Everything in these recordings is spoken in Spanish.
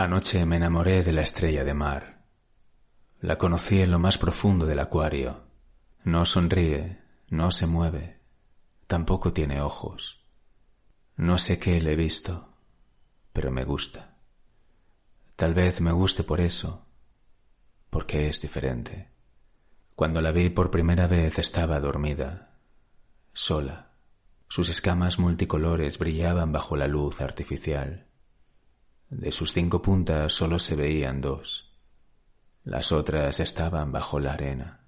Anoche me enamoré de la estrella de mar. La conocí en lo más profundo del acuario. No sonríe, no se mueve, tampoco tiene ojos. No sé qué le he visto, pero me gusta. Tal vez me guste por eso, porque es diferente. Cuando la vi por primera vez estaba dormida, sola. Sus escamas multicolores brillaban bajo la luz artificial. De sus cinco puntas solo se veían dos. Las otras estaban bajo la arena.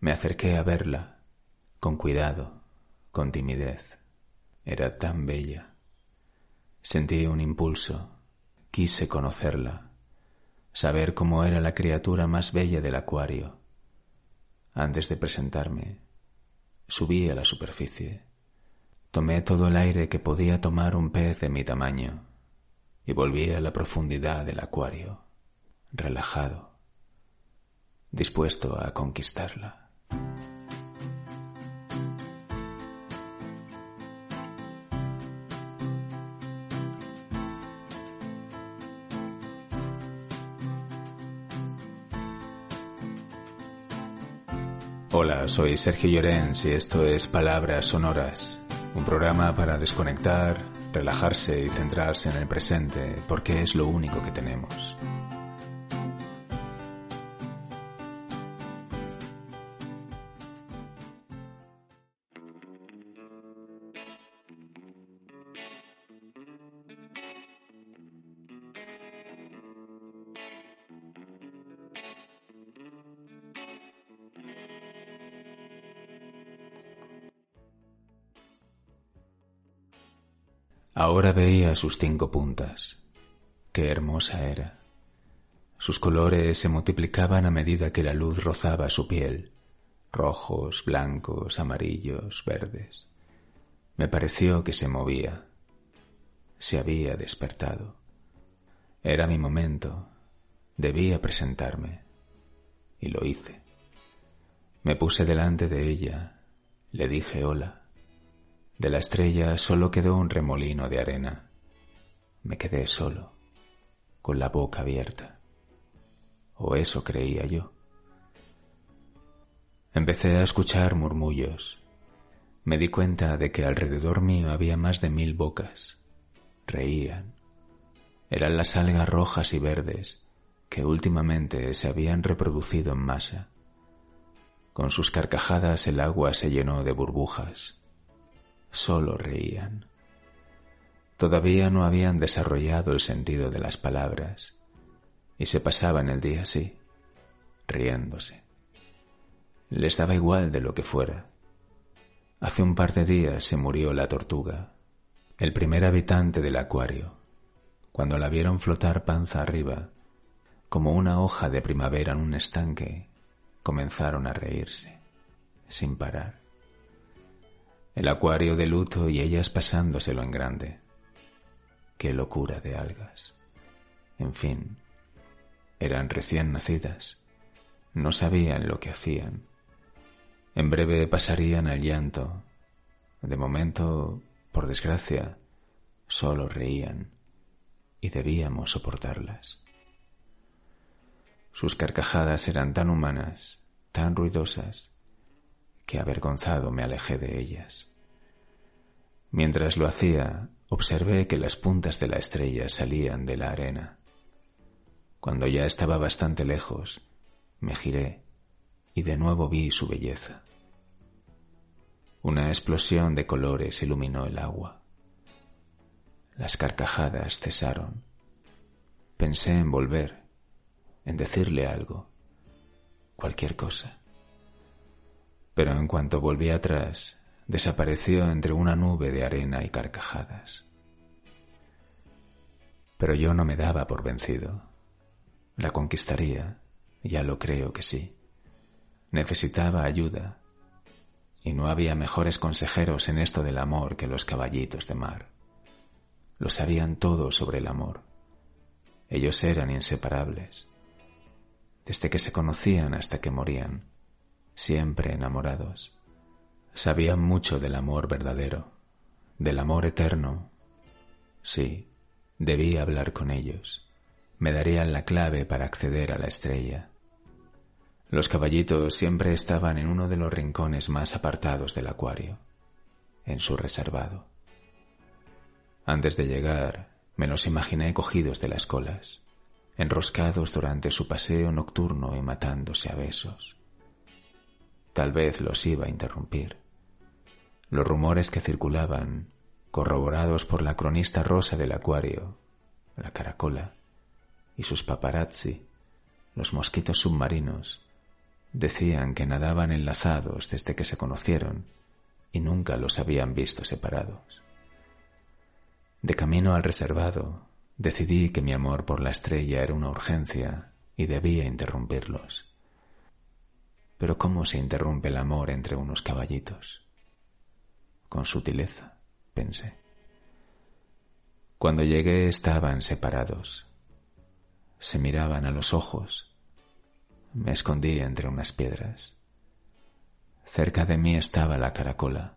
Me acerqué a verla, con cuidado, con timidez. Era tan bella. Sentí un impulso. Quise conocerla, saber cómo era la criatura más bella del acuario. Antes de presentarme, subí a la superficie. Tomé todo el aire que podía tomar un pez de mi tamaño y volví a la profundidad del acuario, relajado, dispuesto a conquistarla. Hola, soy Sergio Llorens y esto es Palabras Sonoras, un programa para desconectar, relajarse y centrarse en el presente porque es lo único que tenemos. Ahora veía sus cinco puntas. Qué hermosa era. Sus colores se multiplicaban a medida que la luz rozaba su piel. Rojos, blancos, amarillos, verdes. Me pareció que se movía. Se había despertado. Era mi momento. Debía presentarme. Y lo hice. Me puse delante de ella. Le dije hola. De la estrella solo quedó un remolino de arena. Me quedé solo, con la boca abierta. O eso creía yo. Empecé a escuchar murmullos. Me di cuenta de que alrededor mío había más de mil bocas. Reían. Eran las algas rojas y verdes que últimamente se habían reproducido en masa. Con sus carcajadas el agua se llenó de burbujas solo reían. Todavía no habían desarrollado el sentido de las palabras y se pasaban el día así, riéndose. Les daba igual de lo que fuera. Hace un par de días se murió la tortuga, el primer habitante del acuario. Cuando la vieron flotar panza arriba, como una hoja de primavera en un estanque, comenzaron a reírse, sin parar el acuario de luto y ellas pasándoselo en grande. Qué locura de algas. En fin, eran recién nacidas, no sabían lo que hacían. En breve pasarían al llanto. De momento, por desgracia, solo reían y debíamos soportarlas. Sus carcajadas eran tan humanas, tan ruidosas, que avergonzado me alejé de ellas. Mientras lo hacía, observé que las puntas de la estrella salían de la arena. Cuando ya estaba bastante lejos, me giré y de nuevo vi su belleza. Una explosión de colores iluminó el agua. Las carcajadas cesaron. Pensé en volver, en decirle algo, cualquier cosa pero en cuanto volví atrás, desapareció entre una nube de arena y carcajadas. Pero yo no me daba por vencido. La conquistaría, ya lo creo que sí. Necesitaba ayuda, y no había mejores consejeros en esto del amor que los caballitos de mar. Lo sabían todo sobre el amor. Ellos eran inseparables. Desde que se conocían hasta que morían, siempre enamorados. Sabían mucho del amor verdadero, del amor eterno. Sí, debía hablar con ellos. Me darían la clave para acceder a la estrella. Los caballitos siempre estaban en uno de los rincones más apartados del acuario, en su reservado. Antes de llegar, me los imaginé cogidos de las colas, enroscados durante su paseo nocturno y matándose a besos. Tal vez los iba a interrumpir. Los rumores que circulaban, corroborados por la cronista rosa del acuario, la caracola, y sus paparazzi, los mosquitos submarinos, Decían que nadaban enlazados desde que se conocieron y nunca los habían visto separados. De camino al reservado, decidí que mi amor por la estrella era una urgencia y debía interrumpirlos. Pero ¿cómo se interrumpe el amor entre unos caballitos? Con sutileza, pensé. Cuando llegué estaban separados. Se miraban a los ojos me escondí entre unas piedras. Cerca de mí estaba la caracola.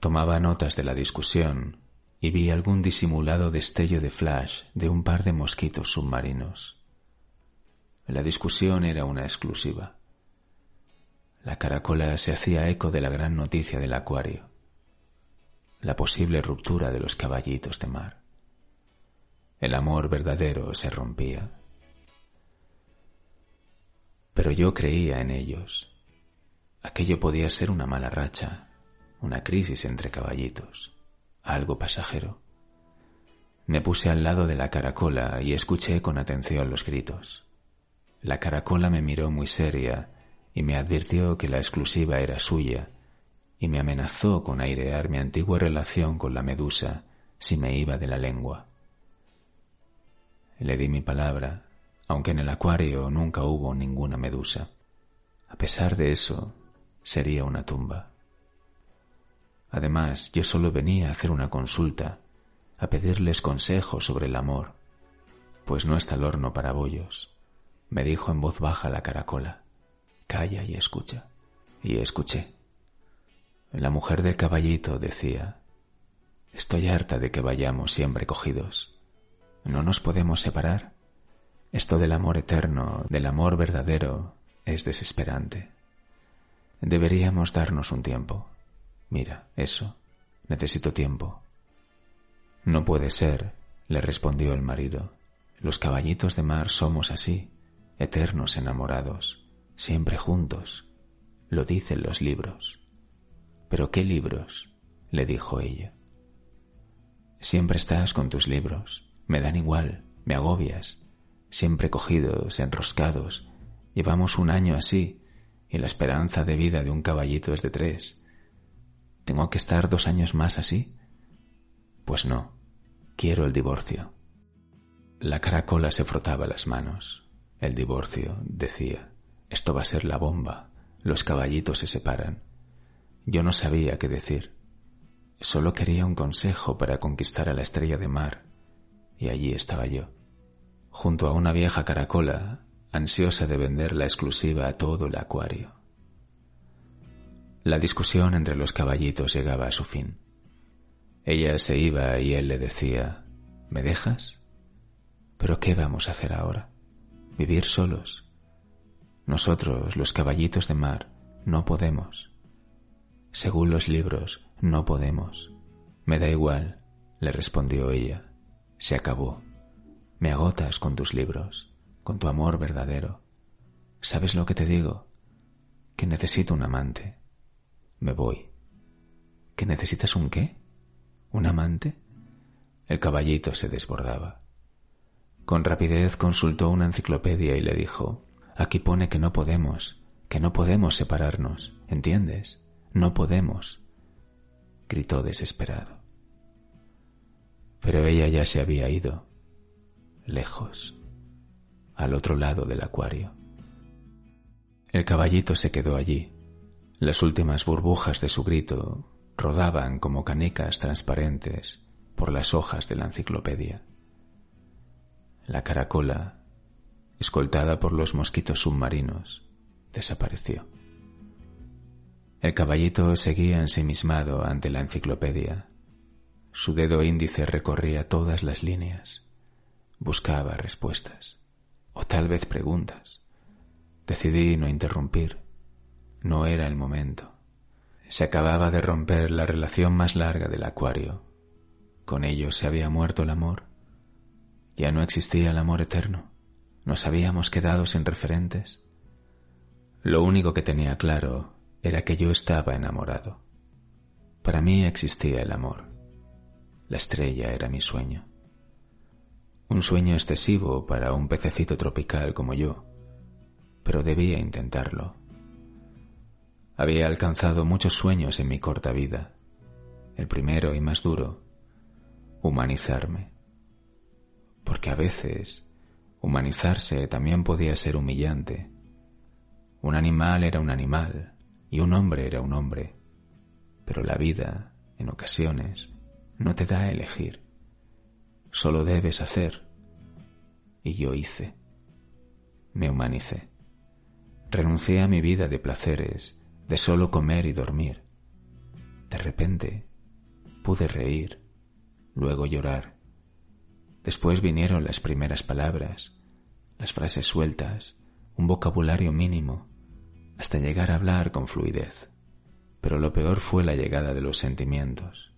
Tomaba notas de la discusión y vi algún disimulado destello de flash de un par de mosquitos submarinos. La discusión era una exclusiva. La caracola se hacía eco de la gran noticia del acuario, la posible ruptura de los caballitos de mar. El amor verdadero se rompía pero yo creía en ellos. Aquello podía ser una mala racha, una crisis entre caballitos, algo pasajero. Me puse al lado de la caracola y escuché con atención los gritos. La caracola me miró muy seria y me advirtió que la exclusiva era suya y me amenazó con airear mi antigua relación con la medusa si me iba de la lengua. Le di mi palabra aunque en el acuario nunca hubo ninguna medusa. A pesar de eso, sería una tumba. Además, yo solo venía a hacer una consulta, a pedirles consejos sobre el amor, pues no está el horno para bollos. Me dijo en voz baja la caracola, calla y escucha. Y escuché. La mujer del caballito decía, estoy harta de que vayamos siempre cogidos. ¿No nos podemos separar? Esto del amor eterno, del amor verdadero, es desesperante. Deberíamos darnos un tiempo. Mira, eso. Necesito tiempo. No puede ser, le respondió el marido. Los caballitos de mar somos así, eternos enamorados, siempre juntos. Lo dicen los libros. ¿Pero qué libros? le dijo ella. Siempre estás con tus libros. Me dan igual, me agobias siempre cogidos, enroscados. Llevamos un año así, y la esperanza de vida de un caballito es de tres. ¿Tengo que estar dos años más así? Pues no, quiero el divorcio. La caracola se frotaba las manos. El divorcio, decía, esto va a ser la bomba. Los caballitos se separan. Yo no sabía qué decir. Solo quería un consejo para conquistar a la estrella de mar, y allí estaba yo junto a una vieja caracola, ansiosa de vender la exclusiva a todo el acuario. La discusión entre los caballitos llegaba a su fin. Ella se iba y él le decía, ¿me dejas? ¿Pero qué vamos a hacer ahora? ¿Vivir solos? Nosotros, los caballitos de mar, no podemos. Según los libros, no podemos. Me da igual, le respondió ella. Se acabó. Me agotas con tus libros, con tu amor verdadero. ¿Sabes lo que te digo? Que necesito un amante. Me voy. ¿Que necesitas un qué? ¿Un amante? El caballito se desbordaba. Con rapidez consultó una enciclopedia y le dijo, aquí pone que no podemos, que no podemos separarnos, ¿entiendes? No podemos. Gritó desesperado. Pero ella ya se había ido lejos, al otro lado del acuario. El caballito se quedó allí. Las últimas burbujas de su grito rodaban como canecas transparentes por las hojas de la enciclopedia. La caracola, escoltada por los mosquitos submarinos, desapareció. El caballito seguía ensimismado ante la enciclopedia. Su dedo índice recorría todas las líneas. Buscaba respuestas, o tal vez preguntas. Decidí no interrumpir. No era el momento. Se acababa de romper la relación más larga del acuario. Con ello se había muerto el amor. Ya no existía el amor eterno. Nos habíamos quedado sin referentes. Lo único que tenía claro era que yo estaba enamorado. Para mí existía el amor. La estrella era mi sueño. Un sueño excesivo para un pececito tropical como yo, pero debía intentarlo. Había alcanzado muchos sueños en mi corta vida. El primero y más duro, humanizarme. Porque a veces humanizarse también podía ser humillante. Un animal era un animal y un hombre era un hombre. Pero la vida, en ocasiones, no te da a elegir. Solo debes hacer. Y yo hice. Me humanicé. Renuncié a mi vida de placeres, de solo comer y dormir. De repente, pude reír, luego llorar. Después vinieron las primeras palabras, las frases sueltas, un vocabulario mínimo, hasta llegar a hablar con fluidez. Pero lo peor fue la llegada de los sentimientos.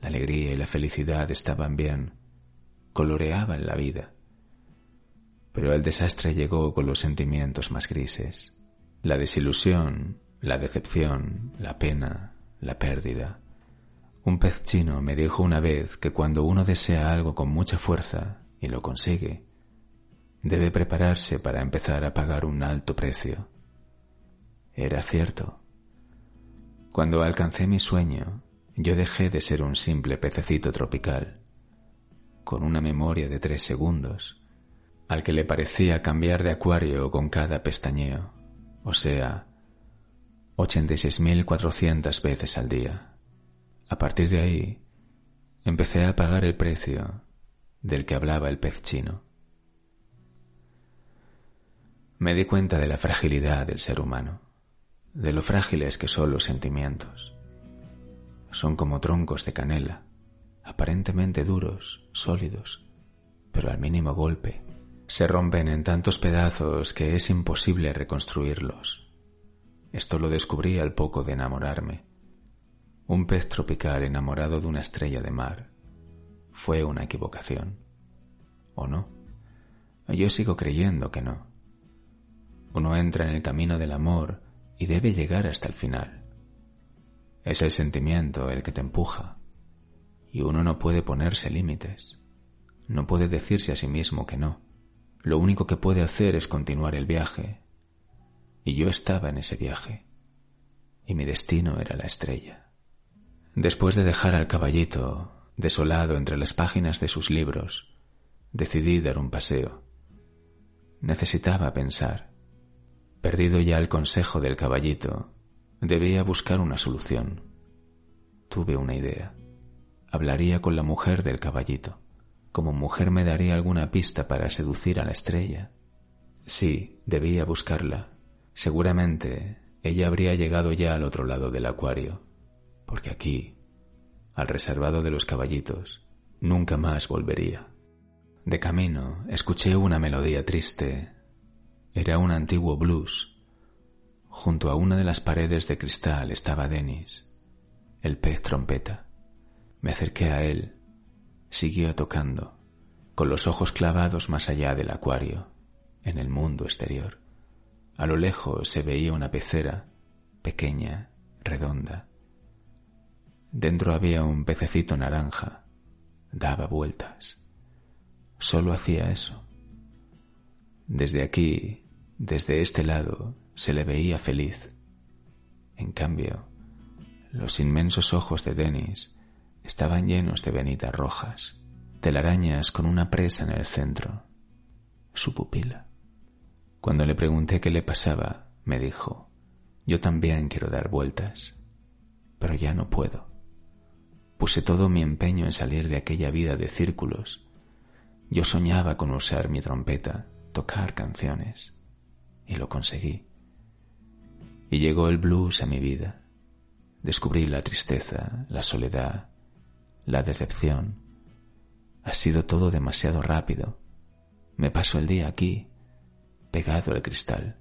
La alegría y la felicidad estaban bien, coloreaban la vida. Pero el desastre llegó con los sentimientos más grises. La desilusión, la decepción, la pena, la pérdida. Un pez chino me dijo una vez que cuando uno desea algo con mucha fuerza y lo consigue, debe prepararse para empezar a pagar un alto precio. Era cierto. Cuando alcancé mi sueño, yo dejé de ser un simple pececito tropical, con una memoria de tres segundos, al que le parecía cambiar de acuario con cada pestañeo, o sea, 86.400 veces al día. A partir de ahí, empecé a pagar el precio del que hablaba el pez chino. Me di cuenta de la fragilidad del ser humano, de lo frágiles que son los sentimientos son como troncos de canela, aparentemente duros, sólidos, pero al mínimo golpe se rompen en tantos pedazos que es imposible reconstruirlos. Esto lo descubrí al poco de enamorarme. Un pez tropical enamorado de una estrella de mar fue una equivocación. ¿O no? Yo sigo creyendo que no. Uno entra en el camino del amor y debe llegar hasta el final. Es el sentimiento el que te empuja, y uno no puede ponerse límites, no puede decirse a sí mismo que no. Lo único que puede hacer es continuar el viaje, y yo estaba en ese viaje, y mi destino era la estrella. Después de dejar al caballito desolado entre las páginas de sus libros, decidí dar un paseo. Necesitaba pensar. Perdido ya el consejo del caballito, Debía buscar una solución. Tuve una idea. Hablaría con la mujer del caballito. Como mujer me daría alguna pista para seducir a la estrella. Sí, debía buscarla. Seguramente ella habría llegado ya al otro lado del acuario, porque aquí, al reservado de los caballitos, nunca más volvería. De camino escuché una melodía triste. Era un antiguo blues Junto a una de las paredes de cristal estaba Denis, el pez trompeta. Me acerqué a él. Siguió tocando, con los ojos clavados más allá del acuario, en el mundo exterior. A lo lejos se veía una pecera, pequeña, redonda. Dentro había un pececito naranja. Daba vueltas. Solo hacía eso. Desde aquí, desde este lado, se le veía feliz. En cambio, los inmensos ojos de Denis estaban llenos de venitas rojas, telarañas con una presa en el centro, su pupila. Cuando le pregunté qué le pasaba, me dijo, yo también quiero dar vueltas, pero ya no puedo. Puse todo mi empeño en salir de aquella vida de círculos. Yo soñaba con usar mi trompeta, tocar canciones, y lo conseguí. Y llegó el blues a mi vida. Descubrí la tristeza, la soledad, la decepción. Ha sido todo demasiado rápido. Me paso el día aquí, pegado al cristal,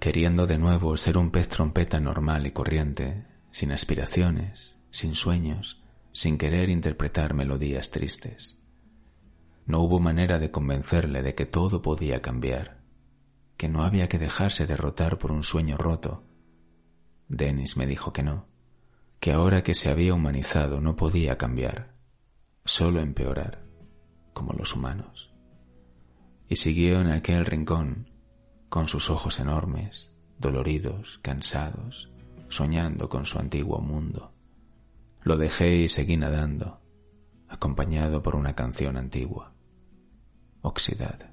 queriendo de nuevo ser un pez trompeta normal y corriente, sin aspiraciones, sin sueños, sin querer interpretar melodías tristes. No hubo manera de convencerle de que todo podía cambiar, que no había que dejarse derrotar por un sueño roto. Dennis me dijo que no, que ahora que se había humanizado no podía cambiar, solo empeorar, como los humanos. Y siguió en aquel rincón, con sus ojos enormes, doloridos, cansados, soñando con su antiguo mundo. Lo dejé y seguí nadando, acompañado por una canción antigua, Oxidad.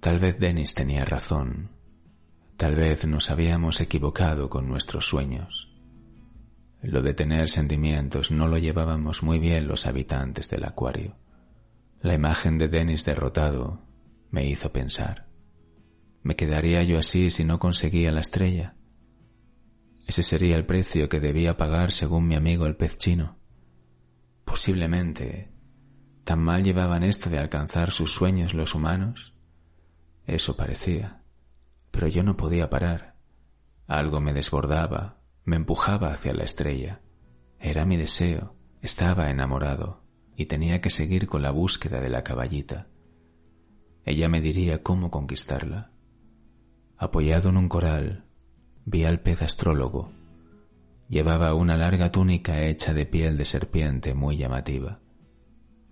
Tal vez Dennis tenía razón, tal vez nos habíamos equivocado con nuestros sueños. Lo de tener sentimientos no lo llevábamos muy bien los habitantes del acuario. La imagen de Dennis derrotado me hizo pensar. ¿Me quedaría yo así si no conseguía la estrella? Ese sería el precio que debía pagar según mi amigo el pez chino. Posiblemente, ¿tan mal llevaban esto de alcanzar sus sueños los humanos? Eso parecía, pero yo no podía parar. Algo me desbordaba, me empujaba hacia la estrella. Era mi deseo, estaba enamorado y tenía que seguir con la búsqueda de la caballita. Ella me diría cómo conquistarla. Apoyado en un coral, vi al pez astrólogo. Llevaba una larga túnica hecha de piel de serpiente muy llamativa,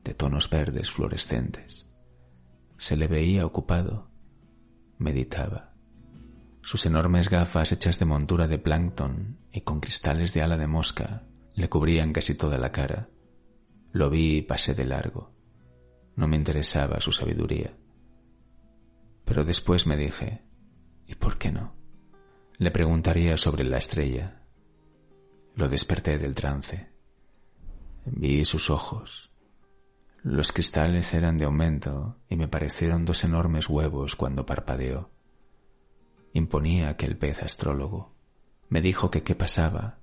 de tonos verdes fluorescentes. Se le veía ocupado. Meditaba. Sus enormes gafas hechas de montura de plancton y con cristales de ala de mosca le cubrían casi toda la cara. Lo vi y pasé de largo. No me interesaba su sabiduría. Pero después me dije, ¿Y por qué no? Le preguntaría sobre la estrella. Lo desperté del trance. Vi sus ojos. Los cristales eran de aumento y me parecieron dos enormes huevos cuando parpadeó. Imponía aquel pez astrólogo. Me dijo que qué pasaba,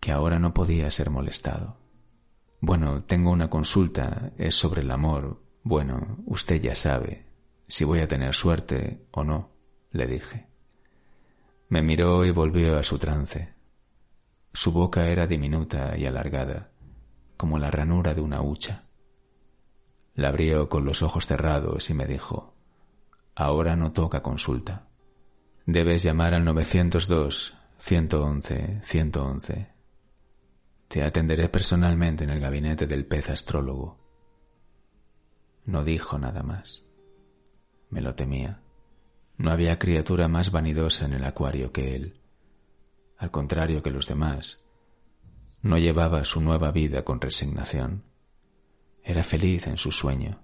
que ahora no podía ser molestado. Bueno, tengo una consulta, es sobre el amor. Bueno, usted ya sabe si voy a tener suerte o no le dije. Me miró y volvió a su trance. Su boca era diminuta y alargada, como la ranura de una hucha. La abrió con los ojos cerrados y me dijo, Ahora no toca consulta. Debes llamar al 902 111 111. Te atenderé personalmente en el gabinete del pez astrólogo. No dijo nada más. Me lo temía. No había criatura más vanidosa en el acuario que él. Al contrario que los demás, no llevaba su nueva vida con resignación. Era feliz en su sueño.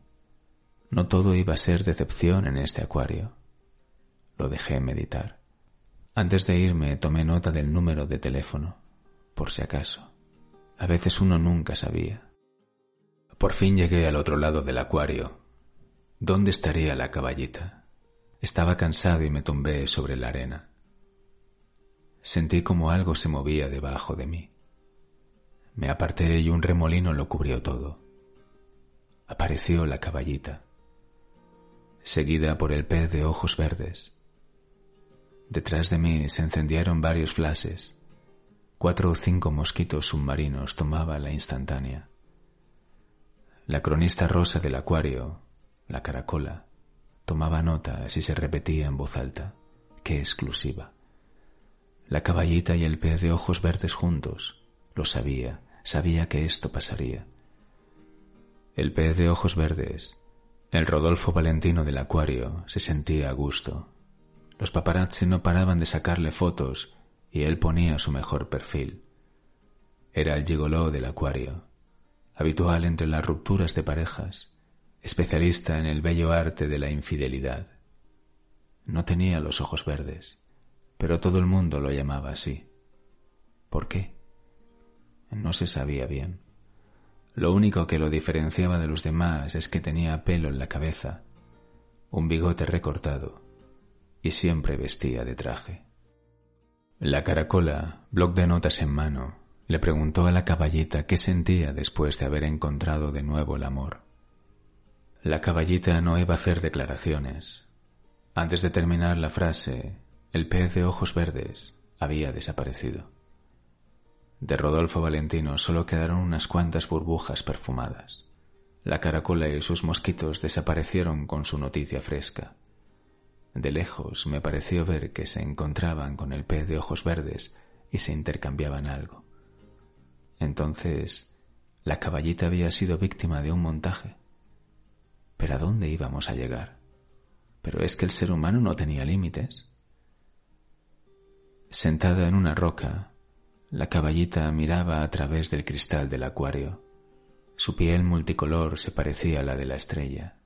No todo iba a ser decepción en este acuario. Lo dejé meditar. Antes de irme tomé nota del número de teléfono, por si acaso. A veces uno nunca sabía. Por fin llegué al otro lado del acuario. ¿Dónde estaría la caballita? Estaba cansado y me tumbé sobre la arena. Sentí como algo se movía debajo de mí. Me aparté y un remolino lo cubrió todo. Apareció la caballita, seguida por el pez de ojos verdes. Detrás de mí se encendieron varios flashes. Cuatro o cinco mosquitos submarinos tomaba la instantánea. La cronista rosa del acuario, la caracola, Tomaba nota si se repetía en voz alta. Qué exclusiva. La caballita y el pez de ojos verdes juntos. Lo sabía, sabía que esto pasaría. El pez de ojos verdes, el Rodolfo Valentino del acuario, se sentía a gusto. Los paparazzi no paraban de sacarle fotos y él ponía su mejor perfil. Era el gigoló del acuario, habitual entre las rupturas de parejas, especialista en el bello arte de la infidelidad. No tenía los ojos verdes, pero todo el mundo lo llamaba así. ¿Por qué? No se sabía bien. Lo único que lo diferenciaba de los demás es que tenía pelo en la cabeza, un bigote recortado y siempre vestía de traje. La caracola, bloc de notas en mano, le preguntó a la caballita qué sentía después de haber encontrado de nuevo el amor. La caballita no iba a hacer declaraciones. Antes de terminar la frase, el pez de ojos verdes había desaparecido. De Rodolfo Valentino solo quedaron unas cuantas burbujas perfumadas. La caracola y sus mosquitos desaparecieron con su noticia fresca. De lejos me pareció ver que se encontraban con el pez de ojos verdes y se intercambiaban algo. Entonces, la caballita había sido víctima de un montaje. ¿Pero a dónde íbamos a llegar? Pero es que el ser humano no tenía límites. Sentada en una roca, la caballita miraba a través del cristal del acuario. Su piel multicolor se parecía a la de la estrella.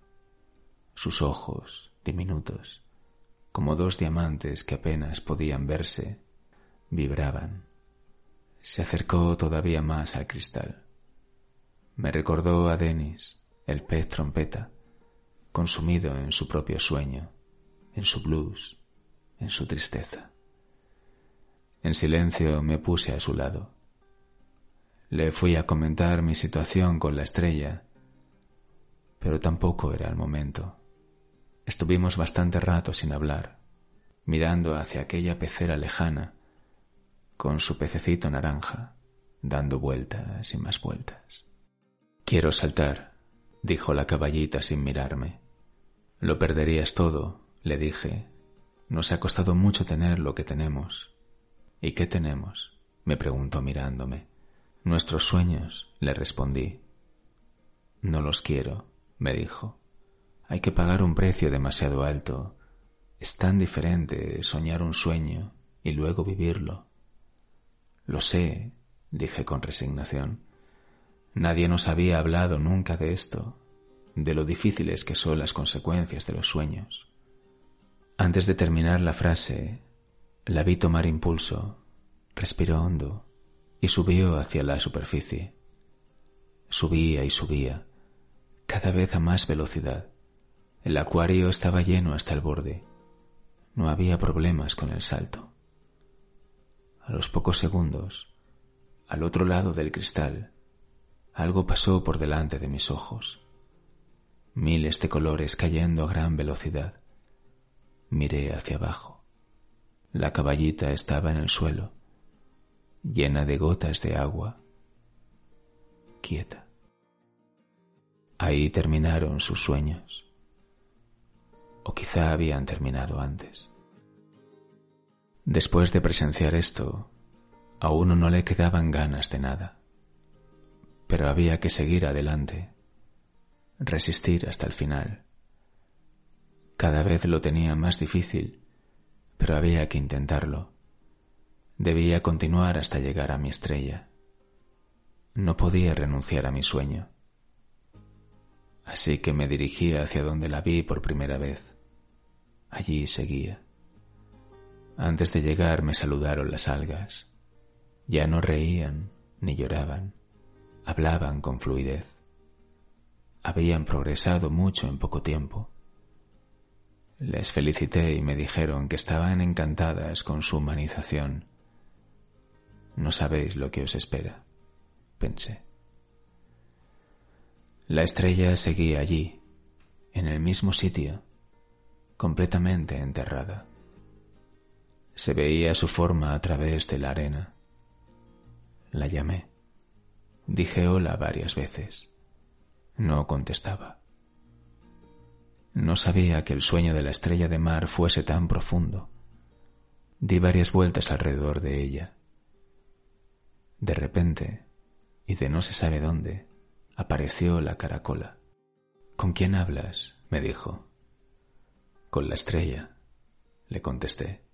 Sus ojos, diminutos, como dos diamantes que apenas podían verse, vibraban. Se acercó todavía más al cristal. Me recordó a Denis, el pez trompeta, consumido en su propio sueño, en su blues, en su tristeza. En silencio me puse a su lado. Le fui a comentar mi situación con la estrella, pero tampoco era el momento. Estuvimos bastante rato sin hablar, mirando hacia aquella pecera lejana, con su pececito naranja, dando vueltas y más vueltas. Quiero saltar, dijo la caballita sin mirarme. Lo perderías todo, le dije. Nos ha costado mucho tener lo que tenemos. ¿Y qué tenemos? me preguntó mirándome. Nuestros sueños, le respondí. No los quiero, me dijo. Hay que pagar un precio demasiado alto. Es tan diferente soñar un sueño y luego vivirlo. Lo sé, dije con resignación. Nadie nos había hablado nunca de esto, de lo difíciles que son las consecuencias de los sueños. Antes de terminar la frase, la vi tomar impulso, respiró hondo y subió hacia la superficie. Subía y subía, cada vez a más velocidad. El acuario estaba lleno hasta el borde. No había problemas con el salto. A los pocos segundos, al otro lado del cristal, algo pasó por delante de mis ojos. Miles de colores cayendo a gran velocidad. Miré hacia abajo. La caballita estaba en el suelo, llena de gotas de agua, quieta. Ahí terminaron sus sueños o quizá habían terminado antes. Después de presenciar esto, a uno no le quedaban ganas de nada, pero había que seguir adelante, resistir hasta el final. Cada vez lo tenía más difícil, pero había que intentarlo. Debía continuar hasta llegar a mi estrella. No podía renunciar a mi sueño. Así que me dirigí hacia donde la vi por primera vez. Allí seguía. Antes de llegar me saludaron las algas. Ya no reían ni lloraban, hablaban con fluidez. Habían progresado mucho en poco tiempo. Les felicité y me dijeron que estaban encantadas con su humanización. No sabéis lo que os espera, pensé. La estrella seguía allí, en el mismo sitio, completamente enterrada. Se veía su forma a través de la arena. La llamé. Dije hola varias veces. No contestaba. No sabía que el sueño de la estrella de mar fuese tan profundo. Di varias vueltas alrededor de ella. De repente, y de no se sabe dónde, apareció la caracola. ¿Con quién hablas? me dijo. Con la estrella, le contesté.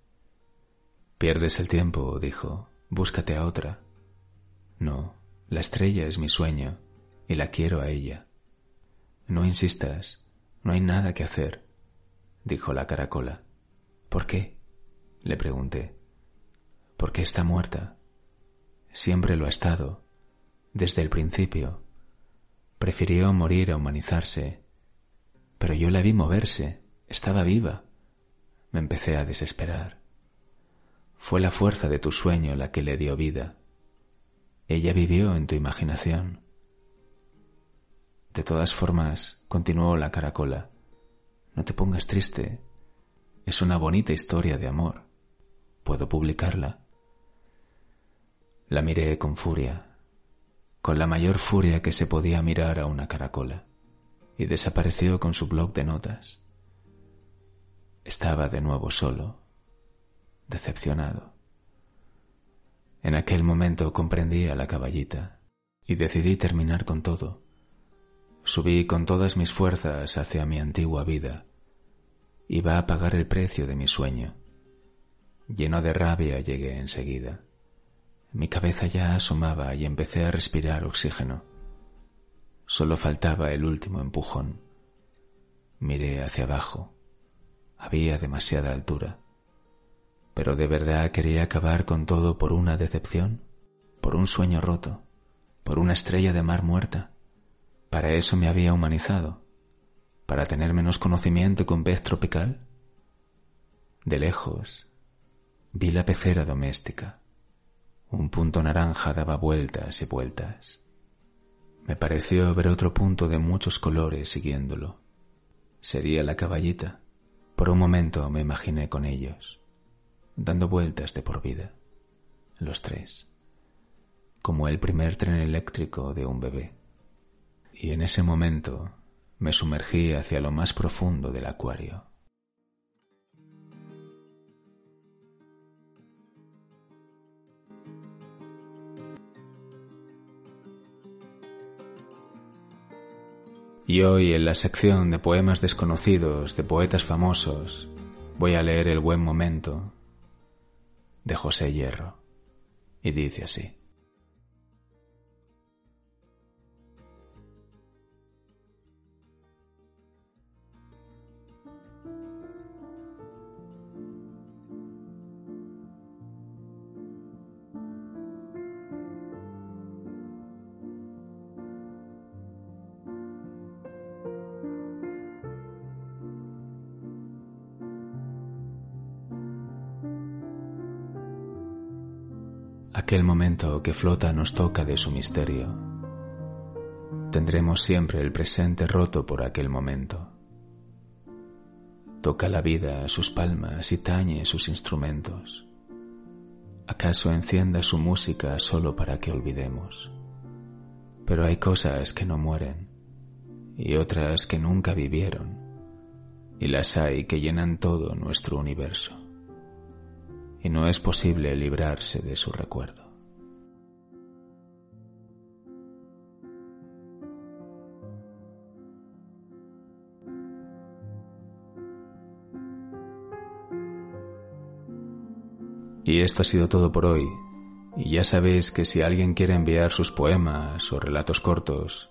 Pierdes el tiempo, dijo. Búscate a otra. No, la estrella es mi sueño, y la quiero a ella. No insistas, no hay nada que hacer, dijo la caracola. ¿Por qué? le pregunté. Porque está muerta. Siempre lo ha estado, desde el principio. Prefirió morir a humanizarse. Pero yo la vi moverse, estaba viva. Me empecé a desesperar. Fue la fuerza de tu sueño la que le dio vida. Ella vivió en tu imaginación. De todas formas, continuó la caracola, no te pongas triste. Es una bonita historia de amor. ¿Puedo publicarla? La miré con furia, con la mayor furia que se podía mirar a una caracola, y desapareció con su blog de notas. Estaba de nuevo solo, decepcionado. En aquel momento comprendí a la caballita y decidí terminar con todo. Subí con todas mis fuerzas hacia mi antigua vida. Iba a pagar el precio de mi sueño. Lleno de rabia llegué enseguida. Mi cabeza ya asomaba y empecé a respirar oxígeno. Solo faltaba el último empujón. Miré hacia abajo. Había demasiada altura. Pero de verdad quería acabar con todo por una decepción, por un sueño roto, por una estrella de mar muerta. Para eso me había humanizado, para tener menos conocimiento con pez tropical. De lejos vi la pecera doméstica. Un punto naranja daba vueltas y vueltas. Me pareció ver otro punto de muchos colores siguiéndolo. Sería la caballita. Por un momento me imaginé con ellos dando vueltas de por vida, los tres, como el primer tren eléctrico de un bebé. Y en ese momento me sumergí hacia lo más profundo del acuario. Y hoy en la sección de poemas desconocidos de poetas famosos voy a leer El buen momento de José Hierro, y dice así. Aquel momento que flota nos toca de su misterio. Tendremos siempre el presente roto por aquel momento. Toca la vida sus palmas y tañe sus instrumentos. ¿Acaso encienda su música solo para que olvidemos? Pero hay cosas que no mueren y otras que nunca vivieron, y las hay que llenan todo nuestro universo y no es posible librarse de su recuerdo. Y esto ha sido todo por hoy. Y ya sabéis que si alguien quiere enviar sus poemas o relatos cortos,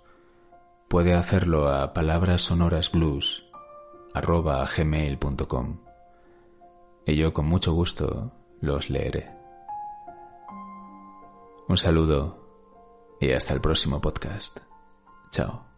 puede hacerlo a palabrasonorasblues.com. Y yo con mucho gusto los leeré. Un saludo y hasta el próximo podcast. Chao.